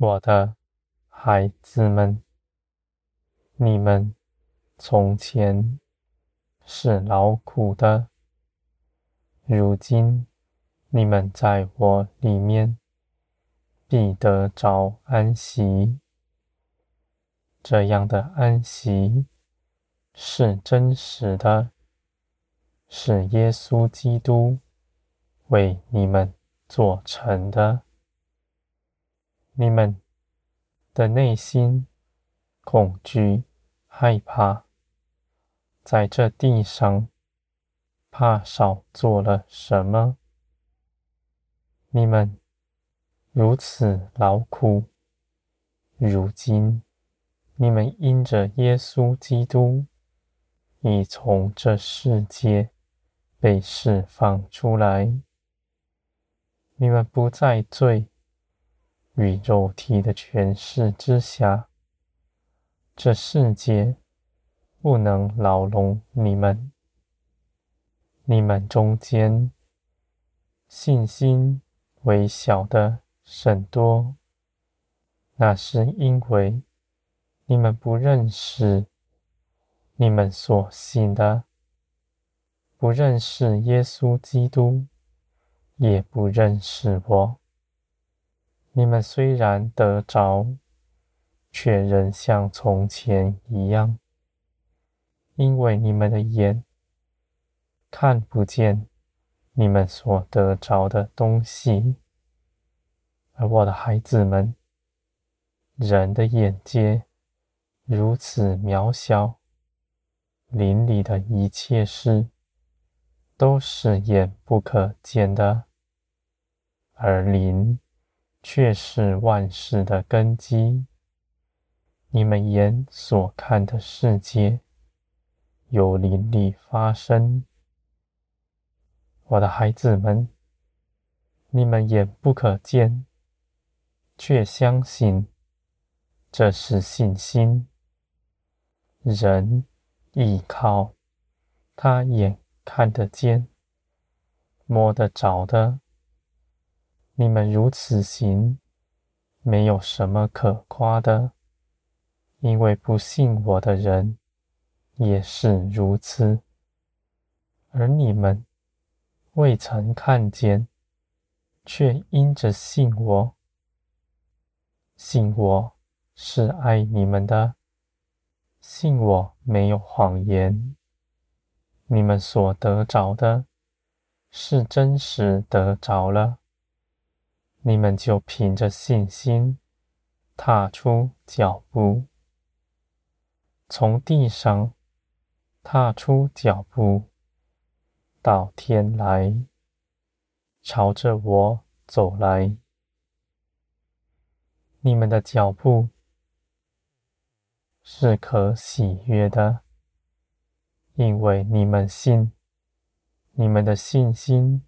我的孩子们，你们从前是劳苦的，如今你们在我里面必得着安息。这样的安息是真实的，是耶稣基督为你们做成的。你们的内心恐惧、害怕，在这地上怕少做了什么？你们如此劳苦，如今你们因着耶稣基督已从这世界被释放出来，你们不再罪。与肉体的权势之下，这世界不能牢笼你们。你们中间信心微小的甚多，那是因为你们不认识你们所信的，不认识耶稣基督，也不认识我。你们虽然得着，却仍像从前一样，因为你们的眼看不见你们所得着的东西。而我的孩子们，人的眼界如此渺小，灵里的一切事都是眼不可见的，而灵。却是万事的根基。你们眼所看的世界，有灵力发生。我的孩子们，你们眼不可见，却相信，这是信心。人依靠他眼看得见、摸得着的。你们如此行，没有什么可夸的，因为不信我的人也是如此。而你们未曾看见，却因着信我，信我是爱你们的，信我没有谎言。你们所得着的，是真实得着了。你们就凭着信心踏出脚步，从地上踏出脚步，到天来，朝着我走来。你们的脚步是可喜悦的，因为你们信，你们的信心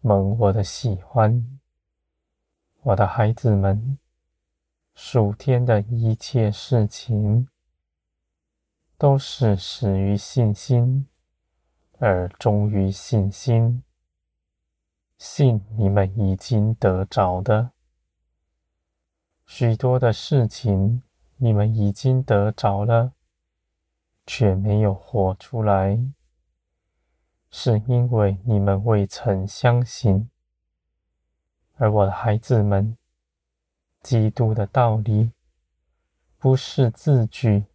蒙我的喜欢。我的孩子们，数天的一切事情，都是始于信心，而终于信心。信你们已经得着的，许多的事情你们已经得着了，却没有活出来，是因为你们未曾相信。而我的孩子们，基督的道理不是字句，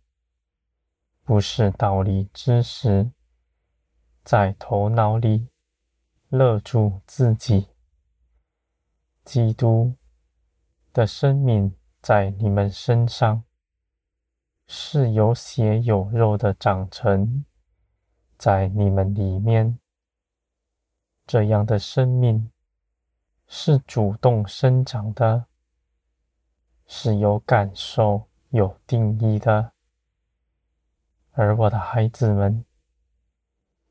不是道理知识，在头脑里勒住自己。基督的生命在你们身上是有血有肉的长成，在你们里面，这样的生命。是主动生长的，是有感受、有定义的。而我的孩子们，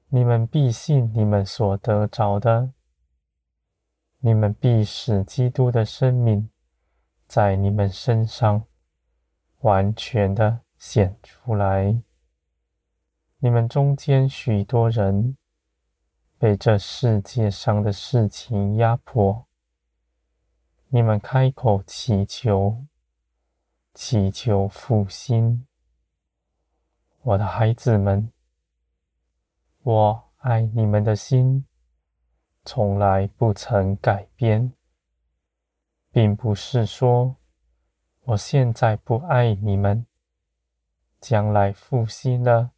你们必信你们所得着的，你们必使基督的生命在你们身上完全的显出来。你们中间许多人被这世界上的事情压迫。你们开口祈求，祈求复兴。我的孩子们，我爱你们的心从来不曾改变，并不是说我现在不爱你们，将来复兴了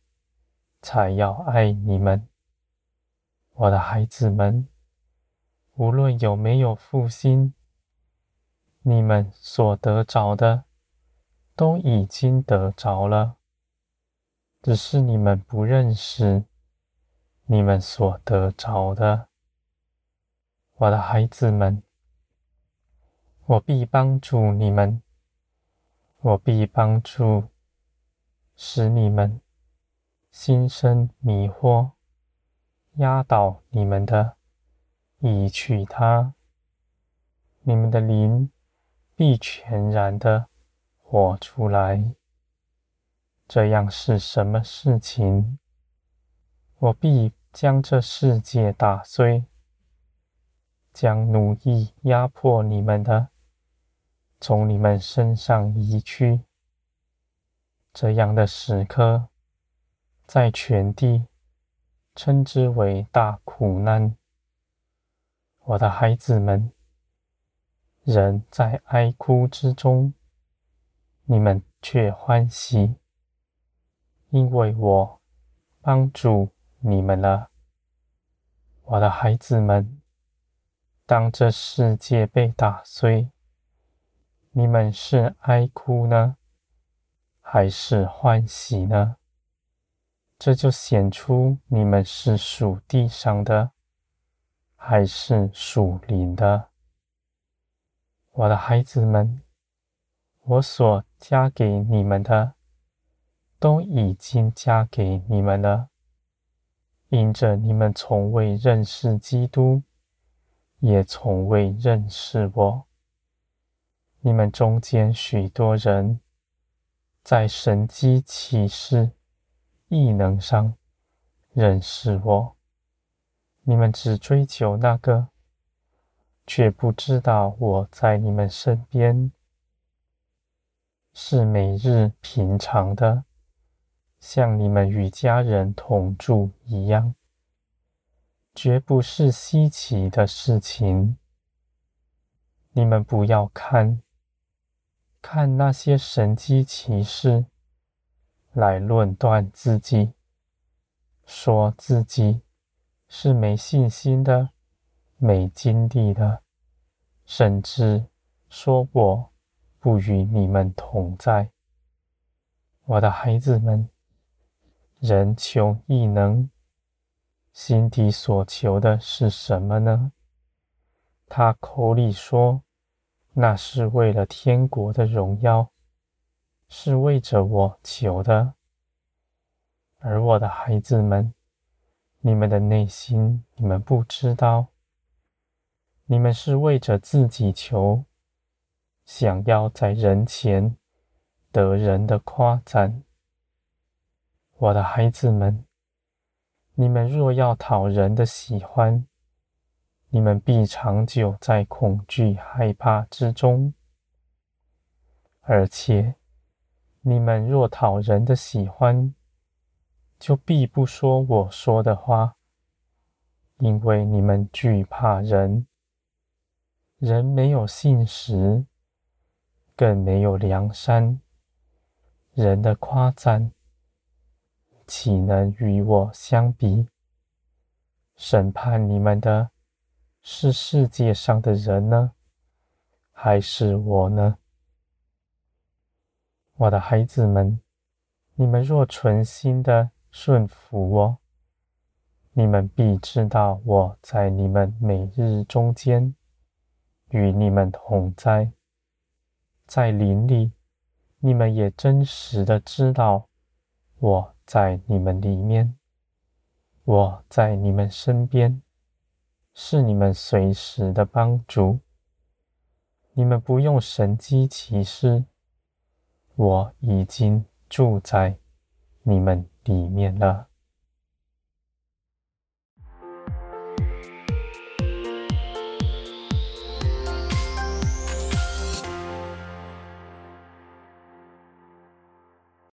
才要爱你们。我的孩子们，无论有没有复兴，你们所得着的都已经得着了，只是你们不认识你们所得着的。我的孩子们，我必帮助你们，我必帮助，使你们心生迷惑，压倒你们的，移去他，你们的灵。必全然的活出来。这样是什么事情？我必将这世界打碎，将奴役压迫你们的从你们身上移去。这样的时刻，在全地称之为大苦难。我的孩子们。人在哀哭之中，你们却欢喜，因为我帮助你们了，我的孩子们。当这世界被打碎，你们是哀哭呢，还是欢喜呢？这就显出你们是属地上的，还是属灵的。我的孩子们，我所加给你们的，都已经加给你们了。因着你们从未认识基督，也从未认识我，你们中间许多人，在神迹启示、异能上认识我，你们只追求那个。却不知道我在你们身边，是每日平常的，像你们与家人同住一样，绝不是稀奇的事情。你们不要看，看那些神机奇事，来论断自己，说自己是没信心的。没经历的，甚至说我不与你们同在。我的孩子们，人求异能，心底所求的是什么呢？他口里说，那是为了天国的荣耀，是为着我求的。而我的孩子们，你们的内心，你们不知道。你们是为着自己求，想要在人前得人的夸赞。我的孩子们，你们若要讨人的喜欢，你们必长久在恐惧害怕之中。而且，你们若讨人的喜欢，就必不说我说的话，因为你们惧怕人。人没有信实，更没有良善。人的夸赞，岂能与我相比？审判你们的，是世界上的人呢，还是我呢？我的孩子们，你们若存心的顺服我，你们必知道我在你们每日中间。与你们同在，在林里，你们也真实的知道我在你们里面，我在你们身边，是你们随时的帮助。你们不用神机奇事，我已经住在你们里面了。